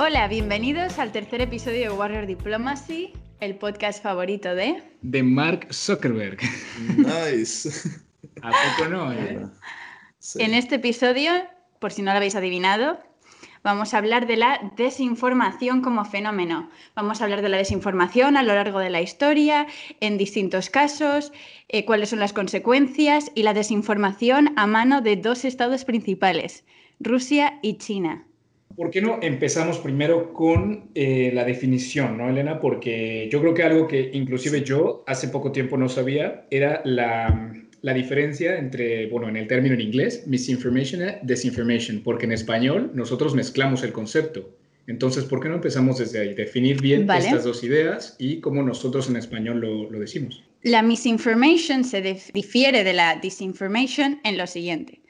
Hola, bienvenidos al tercer episodio de Warrior Diplomacy, el podcast favorito de... De Mark Zuckerberg. Nice. ¿A poco no? eh? Sí. En este episodio, por si no lo habéis adivinado, vamos a hablar de la desinformación como fenómeno. Vamos a hablar de la desinformación a lo largo de la historia, en distintos casos, eh, cuáles son las consecuencias y la desinformación a mano de dos estados principales, Rusia y China. ¿Por qué no empezamos primero con eh, la definición, ¿no, Elena? Porque yo creo que algo que inclusive yo hace poco tiempo no sabía era la, la diferencia entre, bueno, en el término en inglés, misinformation y disinformation, porque en español nosotros mezclamos el concepto. Entonces, ¿por qué no empezamos desde ahí? Definir bien Vale. estas dos ideas y cómo nosotros en español lo, lo decimos. La misinformation se dif- difiere de la disinformation en lo siguiente.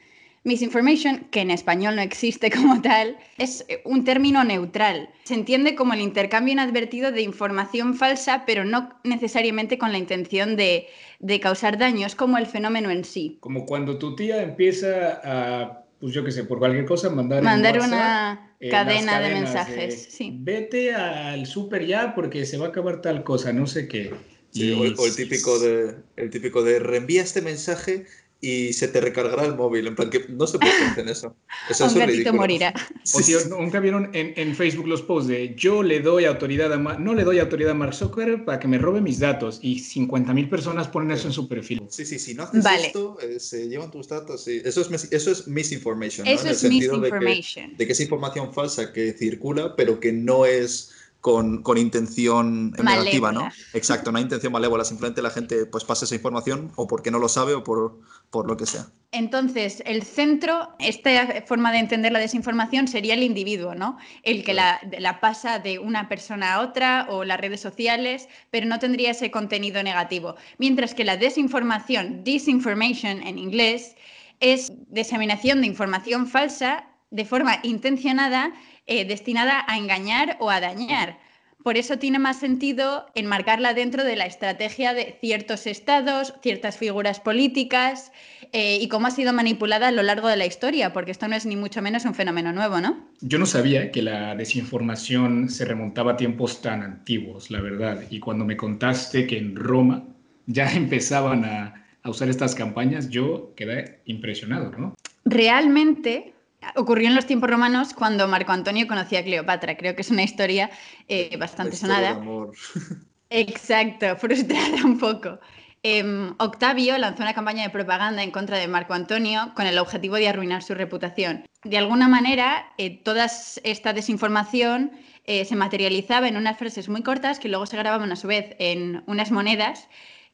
Misinformation, que en español no existe como tal, es eh, un término neutral. Se entiende como el intercambio inadvertido de información falsa, pero no necesariamente con la intención de, de causar daño. Es como el fenómeno en sí. Como cuando tu tía empieza a, pues yo qué sé, por cualquier cosa, mandar en Mandar WhatsApp, una eh, cadena de mensajes. Sí. Vete al súper ya porque se va a acabar tal cosa, no sé qué. Sí, o el típico de, el típico de reenvía este mensaje y se te recargará el móvil. En plan, que no se puede hacer eso. Eso Un es gatito morirá. O si nunca vieron en, en Facebook los posts de yo le doy autoridad a Ma- no le doy autoridad a Mark Zuckerberg para que me robe mis datos y 50.000 personas ponen eso en su perfil. Sí, sí, si no haces Vale. esto, eh, se llevan tus datos. sí. Eso, es, eso es misinformation. ¿no? Eso en el es sentido de que, misinformation. de que es información falsa que circula, pero que no es con, con intención negativa, ¿no? Exacto, no hay intención malévola. Simplemente la gente pues pasa esa información o porque no lo sabe o por, por lo que sea. Entonces, el centro, esta forma de entender la desinformación sería el individuo, ¿no? El que la, la pasa de una persona a otra o las redes sociales, pero no tendría ese contenido negativo. Mientras que la desinformación, disinformation en inglés, es diseminación de información falsa de forma intencionada eh, destinada a engañar o a dañar. Por eso tiene más sentido enmarcarla dentro de la estrategia de ciertos estados, ciertas figuras políticas eh, y cómo ha sido manipulada a lo largo de la historia, porque esto no es ni mucho menos un fenómeno nuevo, ¿no? Yo no sabía que la desinformación se remontaba a tiempos tan antiguos, la verdad. Y cuando me contaste que en Roma ya empezaban a, a usar estas campañas, yo quedé impresionado, ¿no? Realmente ocurrió en los tiempos romanos cuando Marco Antonio conocía a Cleopatra. Creo que es una historia eh, bastante de sonada. amor. Exacto, frustrada un poco. Em, Octavio lanzó una campaña de propaganda en contra de Marco Antonio con el objetivo de arruinar su reputación. De alguna manera, eh, toda esta desinformación eh, se materializaba en unas frases muy cortas que luego se grababan a su vez en unas monedas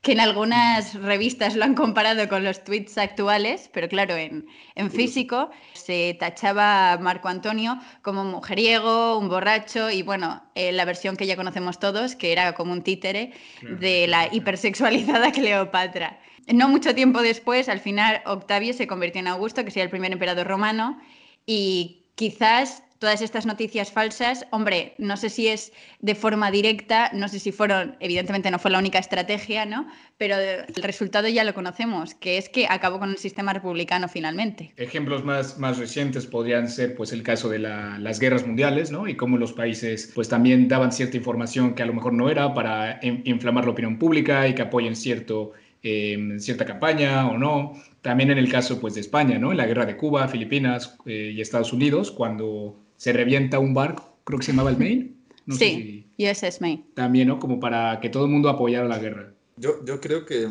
que en algunas revistas lo han comparado con los tweets actuales, pero claro, en, en físico se tachaba a Marco Antonio como un mujeriego, un borracho y bueno, eh, la versión que ya conocemos todos, que era como un títere de la hipersexualizada Cleopatra. No mucho tiempo después, al final, Octavio se convirtió en Augusto, que sería el primer emperador romano, y quizás todas estas noticias falsas, hombre, no sé si es de forma directa, no sé si fueron, evidentemente no fue la única estrategia, ¿no? Pero el resultado ya lo conocemos, que es que acabó con el sistema republicano finalmente. Ejemplos más, más recientes podrían ser pues el caso de la- las guerras mundiales, ¿no? Y cómo los países pues también daban cierta información que a lo mejor no era para in- inflamar la opinión pública y que apoyen cierto, eh, cierta campaña o no. También en el caso pues de España, ¿no? En la guerra de Cuba, Filipinas eh, y Estados Unidos, cuando se revienta un barco, creo que se llamaba el Maine. No sé sí, USS Maine. si- también, ¿no? Como para que todo el mundo apoyara la guerra. Yo, yo creo que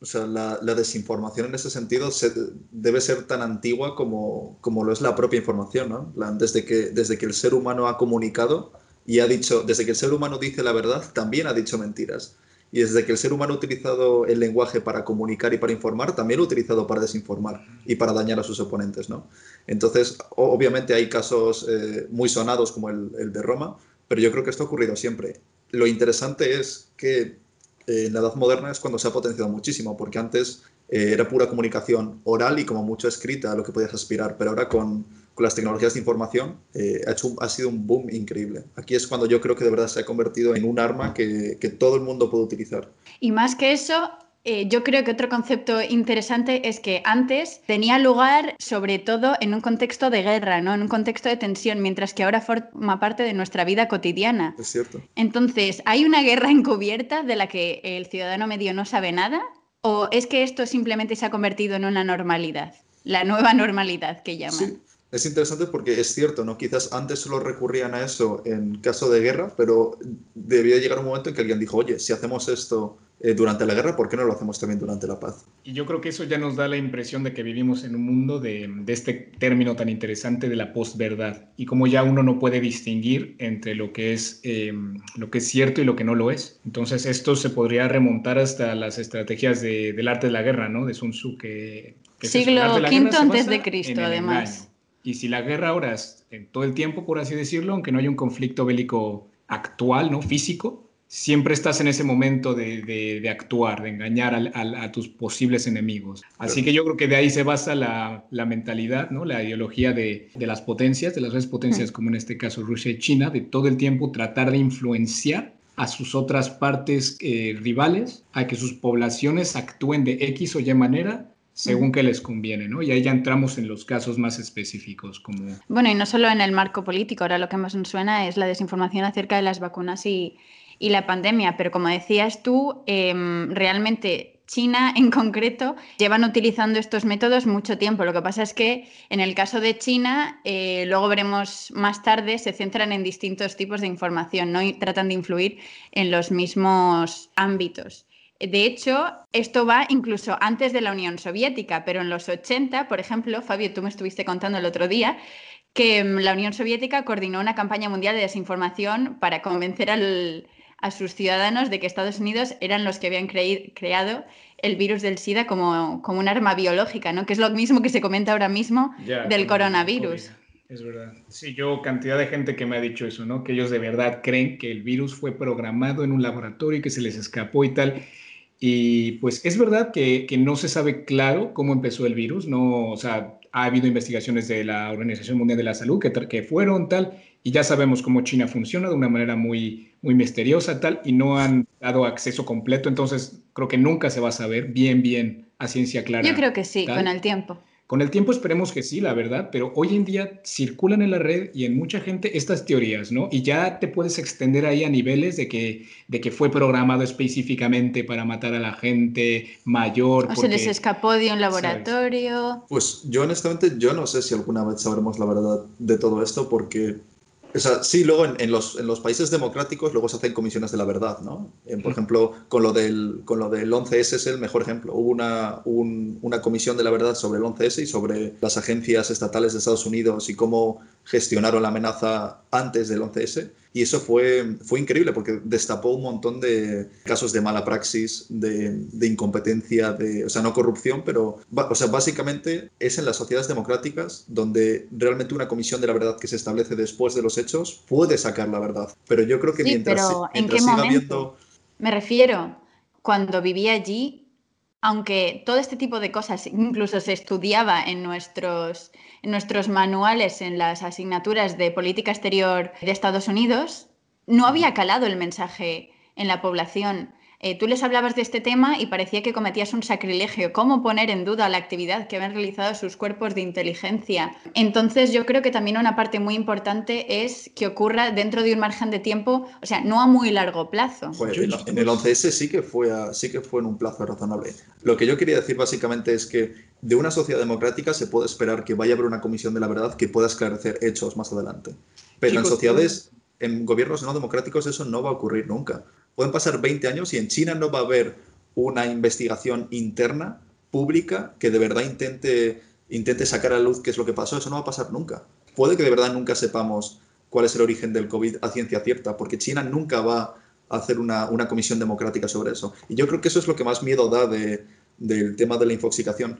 o sea, la, la desinformación en ese sentido se- debe ser tan antigua como, como lo es la propia información, ¿no? Desde que, desde que el ser humano ha comunicado y ha dicho, desde que el ser humano dice la verdad, también ha dicho mentiras. Y desde que el ser humano ha utilizado el lenguaje para comunicar y para informar, también lo ha utilizado para desinformar y para dañar a sus oponentes, ¿no? Entonces, obviamente hay casos eh, muy sonados como el, el de Roma, pero yo creo que esto ha ocurrido siempre. Lo interesante es que eh, en la edad moderna es cuando se ha potenciado muchísimo, porque antes eh, era pura comunicación oral y como mucho escrita a lo que podías aspirar, pero ahora con, con las tecnologías de información, eh, ha, hecho ha sido un boom increíble. Aquí es cuando yo creo que de verdad se ha convertido en un arma que, que todo el mundo puede utilizar. Y más que eso, eh, yo creo que otro concepto interesante es que antes tenía lugar sobre todo en un contexto de guerra, ¿no? en un contexto de tensión, mientras que ahora forma parte de nuestra vida cotidiana. Es cierto. Entonces, ¿hay una guerra encubierta de la que el ciudadano medio no sabe nada? ¿O es que esto simplemente se ha convertido en una normalidad? La nueva normalidad que llaman. Sí. Es interesante porque es cierto, ¿no? Quizás antes solo recurrían a eso en caso de guerra, pero debía llegar un momento en que alguien dijo, oye, si hacemos esto eh, durante la guerra, ¿por qué no lo hacemos también durante la paz? Y yo creo que eso ya nos da la impresión de que vivimos en un mundo de, de este término tan interesante de la posverdad y como ya uno no puede distinguir entre lo que es eh, lo que es cierto y lo que no lo es. Entonces esto se podría remontar hasta las estrategias de, del arte de la guerra, ¿no? De Sun Tzu que, que siglo V antes de Cristo, además. Engaño. Y si la guerra ahora es en todo el tiempo, por así decirlo, aunque no haya un conflicto bélico actual, ¿no? Físico, siempre estás en ese momento de, de, de actuar, de engañar a, tus posibles enemigos. Así que yo creo que de ahí se basa la, la mentalidad, ¿no? la ideología de, de, las potencias, de las grandes potencias, como en este caso Rusia y China, de todo el tiempo tratar de influenciar a sus otras partes eh, rivales, a que sus poblaciones actúen de X o Y manera según que les conviene, ¿no? Y ahí ya entramos en los casos más específicos, como... Bueno, y no solo en el marco político, ahora lo que más nos suena es la desinformación acerca de las vacunas y, y la pandemia, pero como decías tú, eh, realmente China en concreto llevan utilizando estos métodos mucho tiempo. Lo que pasa es que en el caso de China, eh, luego veremos más tarde, se centran en distintos tipos de información, ¿no? Y tratan de influir en los mismos ámbitos. De hecho, esto va incluso antes de la Unión Soviética, pero en los 80, por ejemplo, Fabio, tú me estuviste contando el otro día que mm, la Unión Soviética coordinó una campaña mundial de desinformación para convencer al, a sus ciudadanos de que Estados Unidos eran los que habían creado el virus del SIDA como, como, un arma biológica, ¿no? que es lo mismo que se comenta ahora mismo ya, del coronavirus. Es verdad. Sí, yo cantidad de gente que me ha dicho eso, ¿no? Que ellos de verdad creen que el virus fue programado en un laboratorio y que se les escapó y tal. Y pues es verdad que, que, no se sabe claro cómo empezó el virus, no, o sea, ha habido investigaciones de la Organización Mundial de la Salud que, que fueron tal, y ya sabemos cómo China funciona de una manera muy, muy misteriosa tal, y no han dado acceso completo, entonces creo que nunca se va a saber bien, bien a ciencia clara. Yo creo que sí, tal. con el tiempo. Con el tiempo esperemos que sí, la verdad, pero hoy en día circulan en la red y en mucha gente estas teorías, ¿no? Y ya te puedes extender ahí a niveles de que, de que fue programado específicamente para matar a la gente mayor. O porque, se les escapó de un laboratorio. ¿sabes? Pues yo honestamente, yo no sé si alguna vez sabremos la verdad de todo esto porque o sea, sí, luego en, en, los, en, los, países democráticos luego se hacen comisiones de la verdad, ¿no? En, por ejemplo, con lo, del, con lo del 11S es el mejor ejemplo. Hubo una, un, una comisión de la verdad sobre el 11S y sobre las agencias estatales de Estados Unidos y cómo gestionaron la amenaza antes del 11S. Y eso fue, fue increíble porque destapó un montón de casos de mala praxis, de, de incompetencia, de, o sea, no corrupción, pero o sea, básicamente es en las sociedades democráticas donde realmente una comisión de la verdad que se establece después de los hechos puede sacar la verdad. Pero yo creo que sí, mientras, pero mientras ¿en qué siga momento? habiendo... Me refiero, cuando vivía allí, aunque todo este tipo de cosas incluso se estudiaba en nuestros, en nuestros manuales, en las asignaturas de política exterior de Estados Unidos, no había calado el mensaje en la población. Eh, tú les hablabas de este tema y parecía que cometías un sacrilegio. ¿Cómo poner en duda la actividad que habían realizado sus cuerpos de inteligencia? Entonces yo creo que también una parte muy importante es que ocurra dentro de un margen de tiempo, o sea, no a muy largo plazo. Pues en, en el 11S sí que, fue a, sí que fue en un plazo razonable. Lo que yo quería decir básicamente es que de una sociedad democrática se puede esperar que vaya a haber una comisión de la verdad que pueda esclarecer hechos más adelante. Pero Chicos, en sociedades, en gobiernos no democráticos eso no va a ocurrir nunca. Pueden pasar 20 años y en China no va a haber una investigación interna, pública, que de verdad intente, intente sacar a luz qué es lo que pasó. Eso no va a pasar nunca. Puede que de verdad nunca sepamos cuál es el origen del COVID a ciencia cierta, porque China nunca va a hacer una, una comisión democrática sobre eso. Y yo creo que eso es lo que más miedo da de, del tema de la infoxicación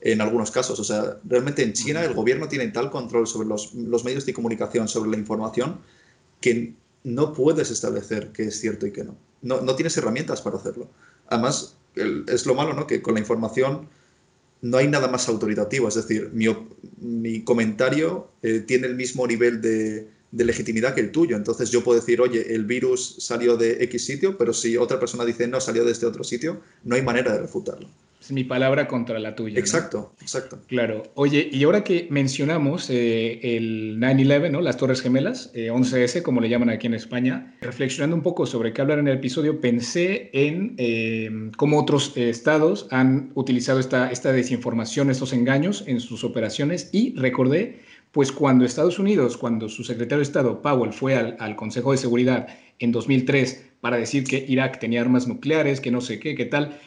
en algunos casos. O sea, realmente en China el gobierno tiene tal control sobre los, los medios de comunicación, sobre la información, que no puedes establecer qué es cierto y qué no. No, no tienes herramientas para hacerlo. Además, es lo malo, ¿no? Que con la información no hay nada más autoritativo. Es decir, mi, comentario eh, tiene el mismo nivel de, de, legitimidad que el tuyo. Entonces yo puedo decir, oye, el virus salió de X sitio, pero si otra persona dice no, salió de este otro sitio, no hay manera de refutarlo. Es mi palabra contra la tuya. Exacto, exacto. Claro. Oye, y ahora que mencionamos eh, el 9-11, ¿no? las Torres Gemelas, 11S, eh, como le llaman aquí en España, reflexionando un poco sobre qué hablar en el episodio, pensé en eh, cómo otros estados han utilizado esta, esta desinformación, estos engaños en sus operaciones y recordé, pues cuando Estados Unidos, cuando su secretario de Estado, Powell, fue al, al Consejo de Seguridad en 2003 para decir que Irak tenía armas nucleares, que no sé qué, qué tal,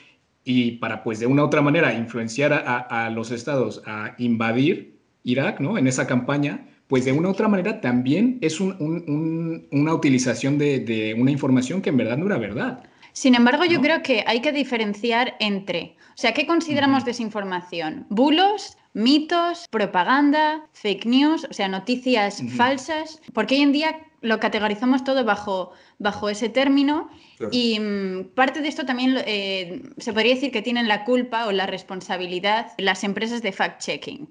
y para, pues, de una u otra manera influenciar a, los estados a invadir Irak, ¿no? En esa campaña, pues de una u otra manera también es una utilización de, una información que en verdad no era verdad. Sin embargo, yo creo que hay que diferenciar entre, o sea, ¿qué consideramos desinformación? Bulos, mitos, propaganda, fake news, o sea, noticias falsas, porque hoy en día lo categorizamos todo bajo, bajo ese término y mm, parte de esto también eh, se podría decir que tienen la culpa o la responsabilidad las empresas de fact-checking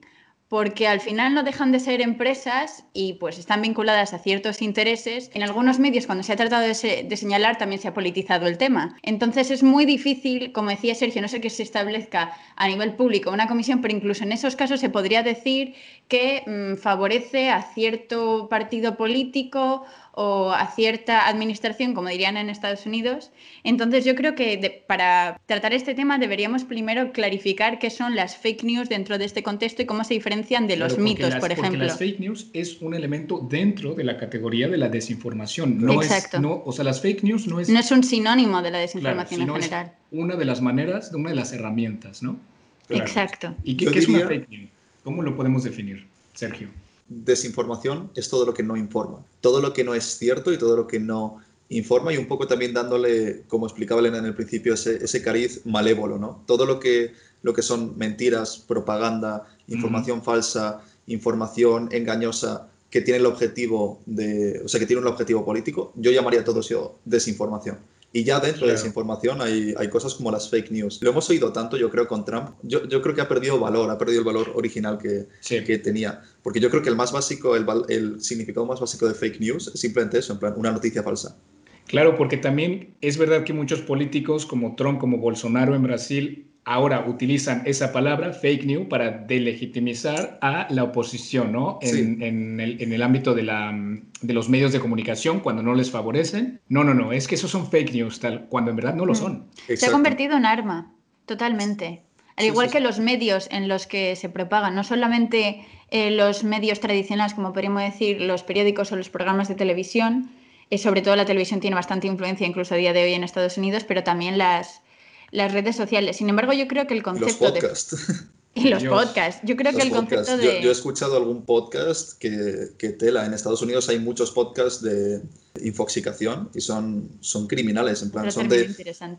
porque al final no dejan de ser empresas y pues están vinculadas a ciertos intereses. En algunos medios, cuando se ha tratado de, señalar, también se ha politizado el tema. Entonces es muy difícil, como decía Sergio, no sé que se establezca a nivel público una comisión, pero incluso en esos casos se podría decir que mm, favorece a cierto partido político o a cierta administración, como dirían en Estados Unidos. Entonces yo creo que para tratar este tema deberíamos primero clarificar qué son las fake news dentro de este contexto y cómo se diferencian de los mitos, por ejemplo. Porque las fake news es un elemento dentro de la categoría de la desinformación. No Exacto. Es, no, o sea, las fake news no es... No es un sinónimo de la desinformación en general. Es una de las maneras, una de las herramientas, ¿no? Exacto. ¿Y qué, es una fake news? ¿Cómo lo podemos definir, Sergio? Desinformación es todo lo que no informa, todo lo que no es cierto y todo lo que no informa y un poco también dándole, como explicaba Elena en el principio, ese, cariz malévolo, ¿no? Todo lo que, lo que son mentiras, propaganda, información falsa, información engañosa que tiene el objetivo de, o sea, que tiene un objetivo político, yo llamaría todo eso desinformación. Y ya dentro de esa información hay, hay, cosas como las fake news. Lo hemos oído tanto, yo creo, con Trump. Yo, yo creo que ha perdido valor, ha perdido el valor original que, que tenía. Porque yo creo que el más básico, el, el, significado más básico de fake news es simplemente eso, en plan, una noticia falsa. Claro, porque también es verdad que muchos políticos como Trump, como Bolsonaro en Brasil, ahora utilizan esa palabra, fake news, para delegitimizar a la oposición, ¿no? En, en, el, en el, ámbito de, la, de, los medios de comunicación, cuando no les favorecen. No, no, no, es que esos son fake news, tal, cuando en verdad no lo mm. son. Se ha convertido en arma, totalmente. Al igual que los medios en los que se propagan, no solamente eh, los medios tradicionales, como podríamos decir, los periódicos o los programas de televisión, eh, sobre todo la televisión tiene bastante influencia incluso a día de hoy en Estados Unidos, pero también las, las redes sociales. Sin embargo, yo creo que el concepto los podcasts. Y los podcasts. Yo creo que el concepto de... Yo, he escuchado algún podcast que, que, tela. En Estados Unidos hay muchos podcasts de infoxicación y son, son criminales. En plan, son de,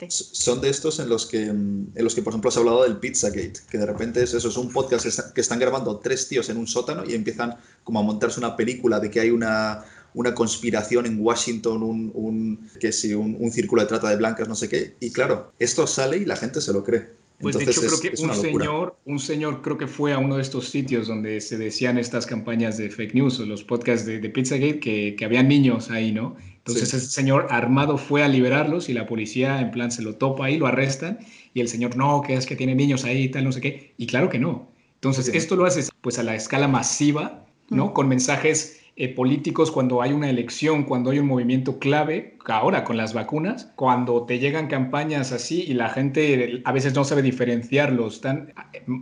son de estos en los, que, en los que, por ejemplo, has hablado del Pizzagate, que de repente es eso, es un podcast que están grabando tres tíos en un sótano y empiezan como a montarse una película de que hay una una conspiración en Washington, un, que si un, círculo de trata de blancas, no sé qué. Y claro, esto sale y la gente se lo cree. Pues de hecho creo que un señor, un señor creo que fue a uno de estos sitios donde se decían estas campañas de fake news o los podcasts de, de Pizzagate que, que había niños ahí, ¿no? Entonces ese señor armado fue a liberarlos y la policía en plan se lo topa ahí, lo arrestan y el señor no, que es que tiene niños ahí y tal, no sé qué. Y claro que no. Entonces esto lo haces pues a la escala masiva, ¿no? Con mensajes eh, políticos cuando hay una elección, cuando hay un movimiento clave, ahora con las vacunas, cuando te llegan campañas así y la gente a veces no sabe diferenciarlos. Están,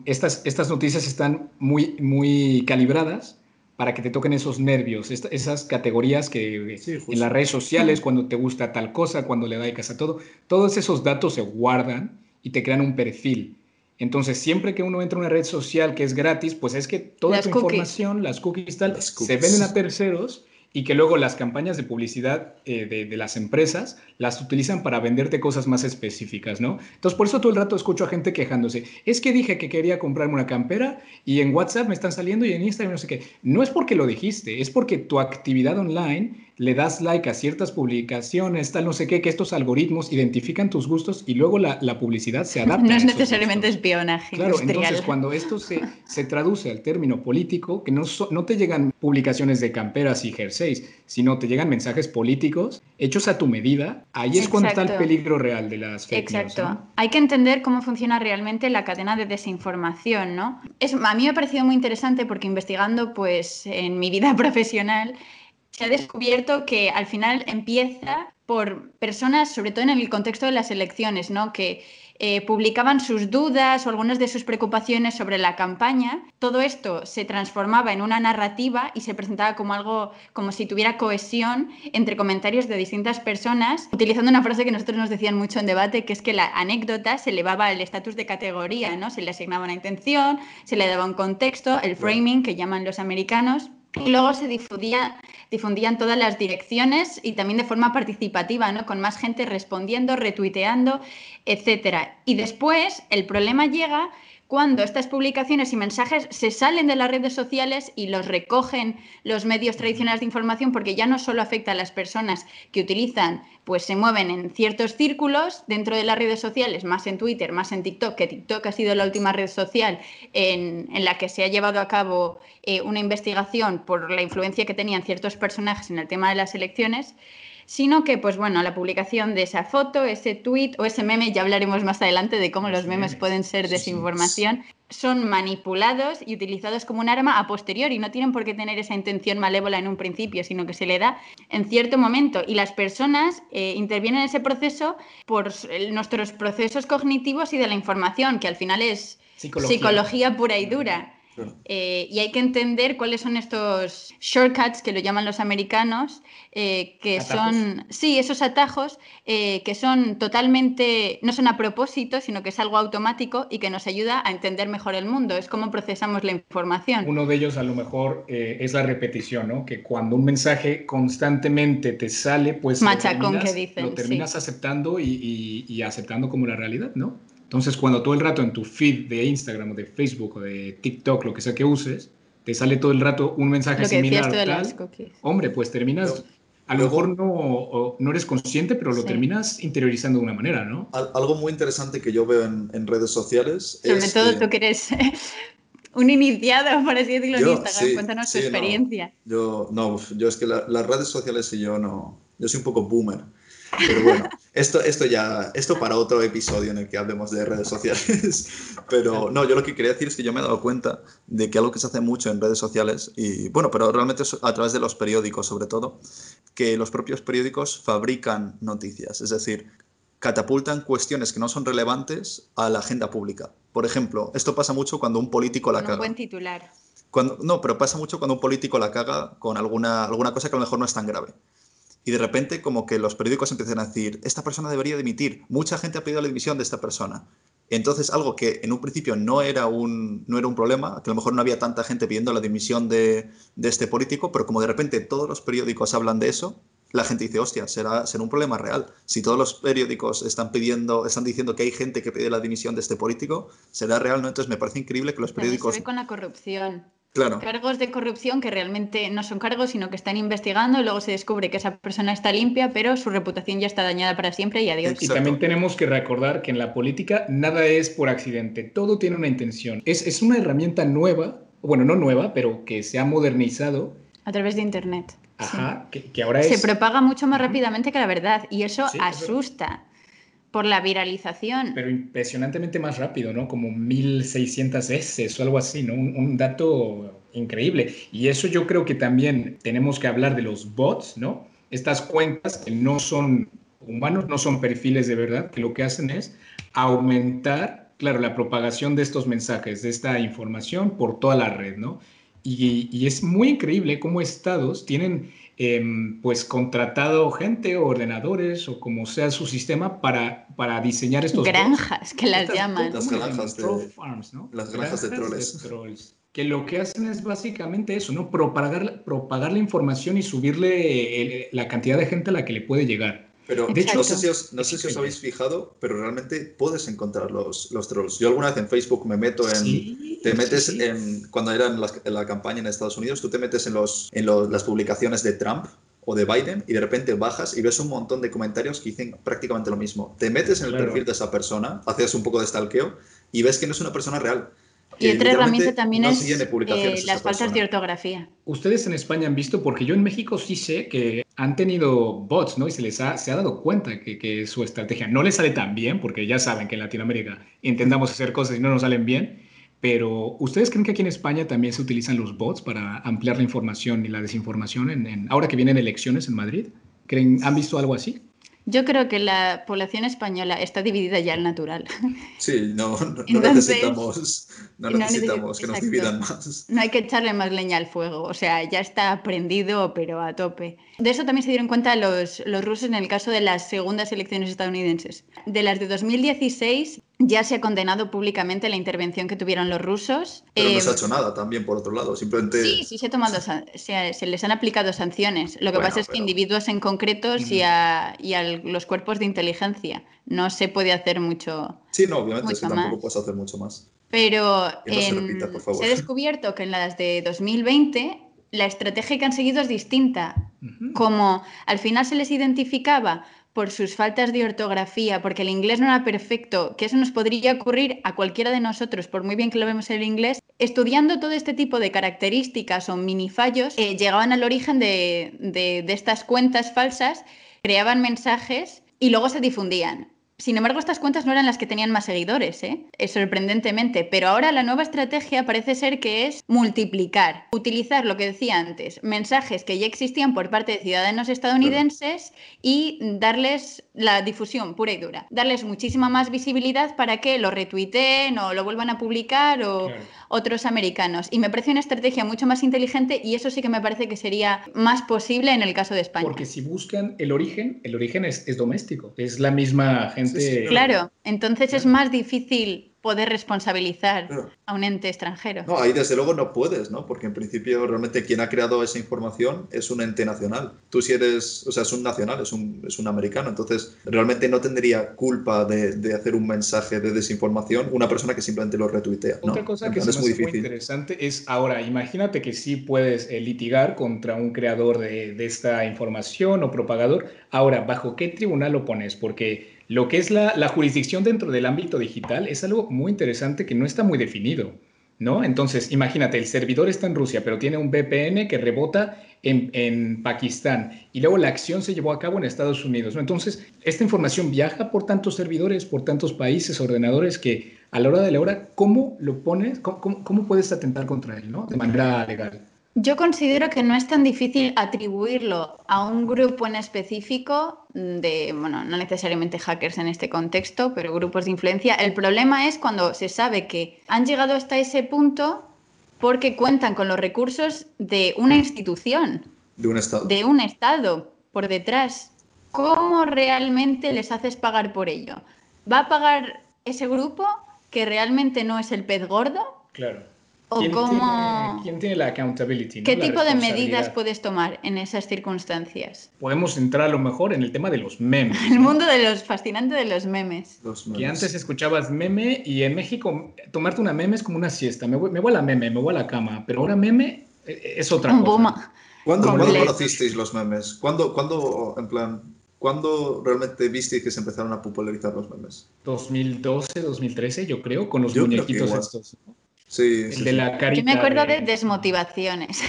estas, estas noticias están muy, muy calibradas para que te toquen esos nervios, esas categorías que en las redes sociales, cuando te gusta tal cosa, cuando le das a todo, todos esos datos se guardan y te crean un perfil. Entonces, siempre que uno entra a una red social que es gratis, pues es que toda tu información, las cookies tal, se venden a terceros y que luego las campañas de publicidad eh, de, las empresas las utilizan para venderte cosas más específicas, ¿no? Entonces, por eso todo el rato escucho a gente quejándose. Es que dije que quería comprarme una campera y en WhatsApp me están saliendo y en Instagram no sé qué. No es porque lo dijiste, es porque tu actividad online le das like a ciertas publicaciones, tal no sé qué, que estos algoritmos identifican tus gustos y luego la, publicidad se adapta. No es necesariamente espionaje. Claro, entonces cuando esto se, se, traduce al término político, que no, no te llegan publicaciones de camperas y jerseys, sino te llegan mensajes políticos hechos a tu medida, ahí es cuando está el peligro real de las fake Exacto. Hay que entender cómo funciona realmente la cadena de desinformación, ¿no? Es, a mí me ha parecido muy interesante porque investigando pues en mi vida profesional se ha descubierto que al final empieza por personas, sobre todo en el contexto de las elecciones, ¿no? que eh, publicaban sus dudas o algunas de sus preocupaciones sobre la campaña. Todo esto se transformaba en una narrativa y se presentaba como algo, como si tuviera cohesión entre comentarios de distintas personas, utilizando una frase que nosotros nos decían mucho en debate, que es que la anécdota se elevaba al estatus de categoría, ¿no? Se le asignaba una intención, se le daba un contexto, el framing que llaman los americanos. Y luego se difundía, difundían todas las direcciones y también de forma participativa, ¿no? con más gente respondiendo, retuiteando, etc. Y después el problema llega cuando estas publicaciones y mensajes se salen de las redes sociales y los recogen los medios tradicionales de información, porque ya no solo afecta a las personas que utilizan, pues se mueven en ciertos círculos dentro de las redes sociales, más en Twitter, más en TikTok, que TikTok ha sido la última red social en, la que se ha llevado a cabo eh, una investigación por la influencia que tenían ciertos personajes en el tema de las elecciones sino que, pues bueno, la publicación de esa foto, ese tweet o ese meme, ya hablaremos más adelante de cómo los memes pueden ser desinformación, son manipulados y utilizados como un arma a posteriori, no tienen por qué tener esa intención malévola en un principio, sino que se le da en cierto momento. Y las personas eh, intervienen en ese proceso por nuestros procesos cognitivos y de la información, que al final es psicología pura y dura. Eh, y hay que entender cuáles son estos shortcuts que lo llaman los americanos, eh, que son, sí, esos atajos eh, que son totalmente, no son a propósito, sino que es algo automático y que nos ayuda a entender mejor el mundo, es cómo procesamos la información. Uno de ellos a lo mejor es la repetición, ¿no? Que cuando un mensaje constantemente te sale, pues Machacón que dicen, lo terminas aceptando y, y aceptando como la realidad, ¿no? Entonces, cuando todo el rato en tu feed de Instagram o de Facebook o de TikTok, lo que sea que uses, te sale todo el rato un mensaje lo que similar. De las hombre, pues terminas, a lo mejor no, no eres consciente, pero lo terminas interiorizando de una manera, ¿no? Algo muy interesante que yo veo en, redes sociales Sobre todo tú que eres un iniciado, por así decirlo, en Instagram. Cuéntanos tu experiencia. yo, no, yo es que las redes sociales y yo no, yo soy un poco boomer. Pero bueno, esto, esto ya, esto para otro episodio en el que hablemos de redes sociales. Pero no, yo lo que quería decir es que yo me he dado cuenta de que algo que se hace mucho en redes sociales, y bueno, pero realmente es a través de los periódicos sobre todo, que los propios periódicos fabrican noticias, es decir, catapultan cuestiones que no son relevantes a la agenda pública. Por ejemplo, esto pasa mucho cuando un político la caga. Un buen titular. Cuando, no, pero pasa mucho cuando un político la caga con alguna, alguna cosa que a lo mejor no es tan grave y de repente como que los periódicos empiezan a decir, esta persona debería dimitir, mucha gente ha pedido la dimisión de esta persona. Entonces, algo que en un principio no era un, no era un problema, que a lo mejor no había tanta gente pidiendo la dimisión de, este político, pero como de repente todos los periódicos hablan de eso, la gente dice, hostia, será, será un problema real. Si todos los periódicos están pidiendo, están diciendo que hay gente que pide la dimisión de este político, será real, ¿no? Entonces me parece increíble que los periódicos... Se ve con la corrupción. Claro. Cargos de corrupción que realmente no son cargos, sino que están investigando y luego se descubre que esa persona está limpia, pero su reputación ya está dañada para siempre y adiós. Y también tenemos que recordar que en la política nada es por accidente, todo tiene una intención. Es, es una herramienta nueva, bueno, no nueva, pero que se ha modernizado. A través de Internet. Ajá, que, ahora es... Se propaga mucho más rápidamente que la verdad y eso asusta por la viralización. Pero impresionantemente más rápido, ¿no? Como 1600 S o algo así, ¿no? Un, dato increíble. Y eso yo creo que también tenemos que hablar de los bots, ¿no? Estas cuentas que no son humanos, no son perfiles de verdad, que lo que hacen es aumentar, claro, la propagación de estos mensajes, de esta información por toda la red, ¿no? Y, y es muy increíble cómo estados tienen Em, pues contratado gente o ordenadores o como sea su sistema para, para diseñar estos granjas que las llaman. las granjas de, las granjas, de, trolls. que lo que hacen es básicamente eso no propagar propagar la información y subirle la cantidad de gente a la que le puede llegar pero de hecho, no sé, si os, no sé si os habéis fijado, pero realmente puedes encontrar los, los trolls. Yo alguna vez en Facebook me meto en... te metes en... Cuando era en la, campaña en Estados Unidos, tú te metes en, los, en las publicaciones de Trump o de Biden y de repente bajas y ves un montón de comentarios que dicen prácticamente lo mismo. Te metes en el perfil de esa persona, haces un poco de stalkeo y ves que no es una persona real. Y otra herramienta también es eh, las faltas de ortografía. Ustedes en España han visto, porque yo en México sí sé que han tenido bots, ¿no? Y se les ha, se ha dado cuenta que, que su estrategia no les sale tan bien, porque ya saben que en Latinoamérica intentamos hacer cosas y no nos salen bien. Pero ¿ustedes creen que aquí en España también se utilizan los bots para ampliar la información y la desinformación en, ahora que vienen elecciones en Madrid? ¿Creen, ¿Han visto algo así? Yo creo que la población española está dividida ya al natural. Sí, no, necesitamos, no necesitamos que nos dividan más. No hay que echarle más leña al fuego, o sea, ya está prendido, pero a tope. De eso también se dieron cuenta los, los rusos en el caso de las segundas elecciones estadounidenses. De las de 2016 ya se ha condenado públicamente la intervención que tuvieron los rusos. Pero no se ha em, hecho nada también, por otro lado, simplemente... Sí, sí, se, ha tomado, se, les han aplicado sanciones. Lo que pasa es que individuos en concretos y, a, los cuerpos de inteligencia no se puede hacer mucho Sí, no, obviamente, tampoco puedes hacer mucho más. Pero se, ha descubierto que en las de 2020 la estrategia que han seguido es distinta. Como al final se les identificaba por sus faltas de ortografía, porque el inglés no era perfecto, que eso nos podría ocurrir a cualquiera de nosotros, por muy bien que lo vemos en el inglés, estudiando todo este tipo de características o minifallos, eh, llegaban al origen de, de estas cuentas falsas, creaban mensajes y luego se difundían. Sin embargo, estas cuentas no eran las que tenían más seguidores, ¿eh? sorprendentemente. Pero ahora la nueva estrategia parece ser que es multiplicar, utilizar lo que decía antes, mensajes que ya existían por parte de ciudadanos estadounidenses y darles la difusión pura y dura, darles muchísima más visibilidad para que lo retuiteen o lo vuelvan a publicar o otros americanos. Y me parece una estrategia mucho más inteligente y eso sí que me parece que sería más posible en el caso de España. Porque si buscan el origen, el origen es, es doméstico, es la misma gente Claro, entonces es más difícil poder responsabilizar a un ente extranjero. No, ahí desde luego no puedes, ¿no? Porque en principio realmente quien ha creado esa información es un ente nacional. Tú si eres, o sea, es un nacional, es un, es un americano, entonces realmente no tendría culpa de, de, hacer un mensaje de desinformación una persona que simplemente lo retuitea. Otra cosa que es muy, muy, interesante es ahora, imagínate que sí puedes eh, litigar contra un creador de, de esta información o propagador. Ahora, ¿bajo qué tribunal lo pones? Porque lo que es la, jurisdicción dentro del ámbito digital es algo muy interesante que no está muy definido, ¿no? Entonces, imagínate, el servidor está en Rusia, pero tiene un VPN que rebota en, Pakistán y luego la acción se llevó a cabo en Estados Unidos, ¿no? Entonces, esta información viaja por tantos servidores, por tantos países, ordenadores, que a la hora de la hora, ¿cómo lo pones? ¿Cómo, cómo puedes atentar contra él, ¿no? De manera legal. Yo considero que no es tan difícil atribuirlo a un grupo en específico de, bueno, no necesariamente hackers en este contexto, pero grupos de influencia. El problema es cuando se sabe que han llegado hasta ese punto porque cuentan con los recursos de una institución. De un Estado. De un Estado por detrás. ¿Cómo realmente les haces pagar por ello? ¿Va a pagar ese grupo que realmente no es el pez gordo? Claro ¿Quién, tiene, ¿Quién tiene la accountability? ¿Qué tipo de medidas puedes tomar en esas circunstancias? Podemos entrar a lo mejor en el tema de los memes. El mundo de los fascinante de los memes. Que antes escuchabas meme y en México tomarte una meme es como una siesta. Me voy, a la meme, me voy a la cama. Pero ahora meme eh, es otra cosa. ¿Cuándo, conocisteis los memes? ¿Cuándo, ¿Cuándo, en plan, ¿Cuándo realmente visteis que se empezaron a popularizar los memes? 2012, 2013, yo creo, con los muñequitos estos. Sí, de la carita Yo me acuerdo de, desmotivaciones.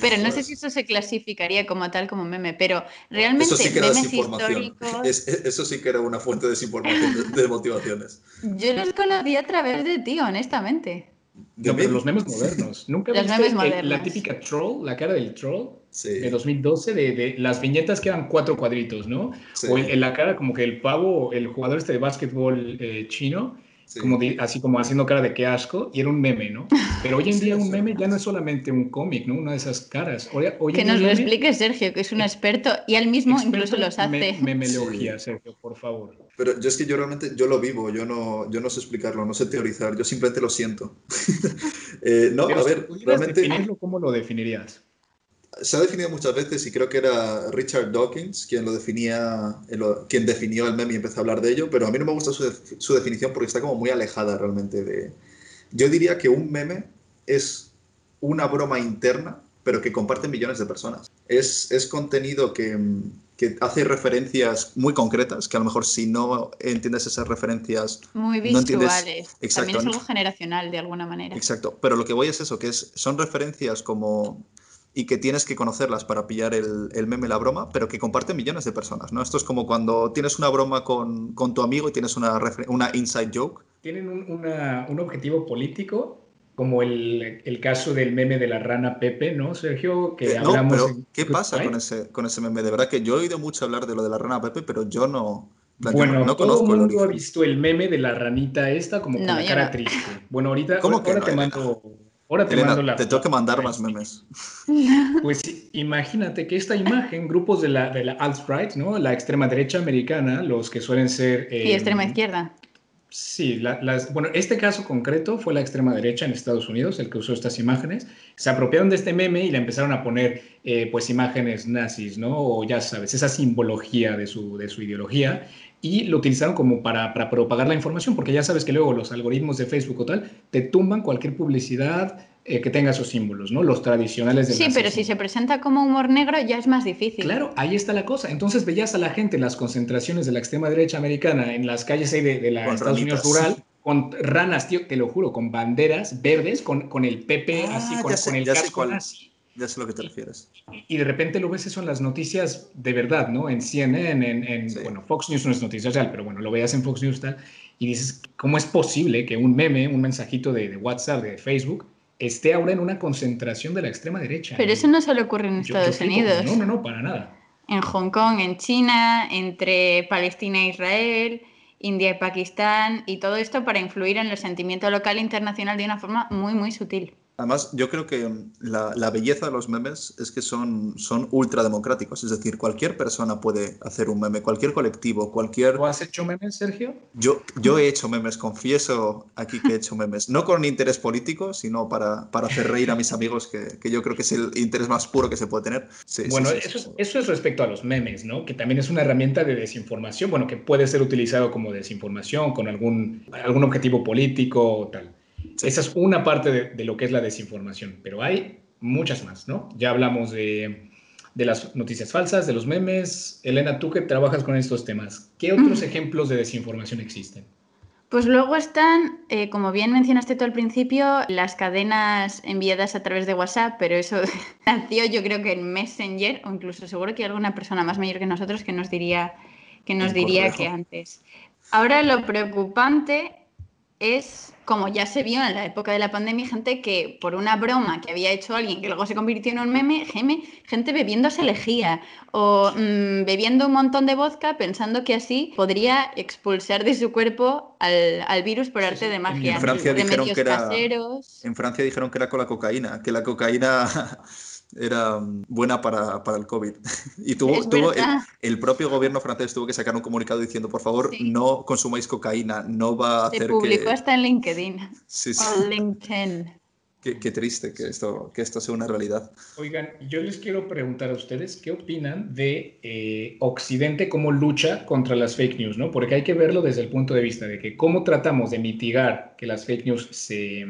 pero no sé si eso se clasificaría como tal como meme, pero realmente eso sí que memes históricos. eso sí que era una fuente de desinformación de, motivaciones. Yo los conocí a través de ti, honestamente. ¿De los memes modernos. ¿Nunca los viste la típica troll, la cara del troll? de 2012, de, las viñetas que eran cuatro cuadritos, ¿no? O en, la cara como que el pavo, el jugador este de básquetbol eh, chino, como así como haciendo cara de qué asco, y era un meme, ¿no? Pero hoy en día un meme ya no es solamente un cómic, ¿no? Una de esas caras. que nos lo explique Sergio, que es un experto, y él mismo incluso los hace. Me, memeología, Sergio, por favor. Pero yo es que yo realmente, yo lo vivo, yo no, yo no sé explicarlo, no sé teorizar, yo simplemente lo siento. eh, no, a ver, realmente... ¿Cómo lo definirías? Se ha definido muchas veces y creo que era Richard Dawkins quien lo definía, quien definió el meme y empezó a hablar de ello, pero a mí no me gusta su, definición porque está como muy alejada realmente de... Yo diría que un meme es una broma interna pero que comparten millones de personas. Es, es contenido que, que hace referencias muy concretas, que a lo mejor si no entiendes esas referencias... Muy visuales. También es algo generacional de alguna manera. Exacto, pero lo que voy es eso, que es, son referencias como... y que tienes que conocerlas para pillar el, el meme, la broma, pero que comparten millones de personas, ¿no? Esto es como cuando tienes una broma con, con tu amigo y tienes una, una inside joke. Tienen un, una, un objetivo político como el, el, caso del meme de la rana Pepe, ¿no, Sergio? Que eh, no, hablamos pero ¿qué pasa con ese, con ese meme? De verdad que yo he oído mucho hablar de lo de la rana Pepe, pero yo no... Bueno, no, no todo el mundo ha visto el meme de la ranita esta como con la cara no. triste. Bueno, ahorita, ¿Cómo ahora, que te mando... Ahora te Elena, mando la te tengo que mandar más memes. Pues imagínate que esta imagen, grupos de la, de la alt-right, ¿no? La extrema derecha americana, los que suelen ser... Eh, y extrema izquierda. Sí, la, las, bueno, este caso concreto fue la extrema derecha en Estados Unidos el que usó estas imágenes. Se apropiaron de este meme y le empezaron a poner eh, pues imágenes nazis, ¿no? O ya sabes, esa simbología de su, de su ideología y lo utilizaron como para, para propagar la información, porque ya sabes que luego los algoritmos de Facebook o tal te tumban cualquier publicidad eh, que tenga esos símbolos, ¿no? Los tradicionales del Sí, pero si se presenta como humor negro ya es más difícil. Claro, ahí está la cosa. Entonces veías a la gente en las concentraciones de la extrema derecha americana, en las calles ahí de, de la Con Estados Unidos rural, con ranas, tío, te lo juro, con banderas verdes, con, con el Pepe Ah, así, con, sé- con el casco así. Ya sé a lo que te refieres. Y de repente lo ves eso en las noticias de verdad, ¿no? En CNN, en, en Sí. bueno, Fox News no es noticia real, pero bueno, lo veías en Fox News tal, y dices, ¿cómo es posible que un meme, un mensajito de, de WhatsApp, de Facebook, esté ahora en una concentración de la extrema derecha? Pero Y eso no solo ocurre en yo- yo Estados. Unidos. No, no, no, para nada. En Hong Kong, en China, entre Palestina e Israel, India y Pakistán, y todo esto para influir en el sentimiento local e internacional de una forma muy, muy sutil. Además, yo creo que la, la belleza de los memes es que son, son ultra democráticos. Es decir, cualquier persona puede hacer un meme, cualquier colectivo, cualquier... ¿Tú has hecho memes, Sergio? Yo, yo he hecho memes, confieso aquí que he hecho memes. No con interés político, sino para, para hacer reír a mis amigos, que, que yo creo que es el interés más puro que se puede tener. Sí, Bueno, sí, eso, es, eso es respecto a los memes, ¿no? Que también es una herramienta de desinformación, bueno, que puede ser utilizado como desinformación con algún, algún objetivo político o tal. Esa es una parte de, de, lo que es la desinformación, pero hay muchas más, ¿no? Ya hablamos de, de, las noticias falsas, de los memes. Elena, tú que trabajas con estos temas, ¿qué otros mm. ejemplos de desinformación existen? Pues luego están, eh, como bien mencionaste tú al principio, las cadenas enviadas a través de WhatsApp, pero eso nació yo creo que en Messenger, o incluso seguro que hay alguna persona más mayor que nosotros que nos diría que, nos diría que antes. Ahora lo preocupante es, como ya se vio en la época de la pandemia, gente que por una broma que había hecho alguien que luego se convirtió en un meme, geme, gente bebiéndose lejía o mmm, bebiendo un montón de vodka pensando que así podría expulsar de su cuerpo al, al virus por arte de magia. En Francia, dijeron que era, caseros. en Francia dijeron que era con la cocaína, que la cocaína era buena para, para el COVID. Y tuvo, tuvo el, el, propio gobierno francés tuvo que sacar un comunicado diciendo, por favor, sí. no consumáis cocaína, no va a Se hacer publicó que... hasta en LinkedIn. Sí, sí. O LinkedIn. Qué, qué, triste que esto, que esto sea una realidad. Oigan, yo les quiero preguntar a ustedes qué opinan de eh, Occidente, cómo lucha contra las fake news, ¿no? Porque hay que verlo desde el punto de vista de que cómo tratamos de mitigar que las fake news se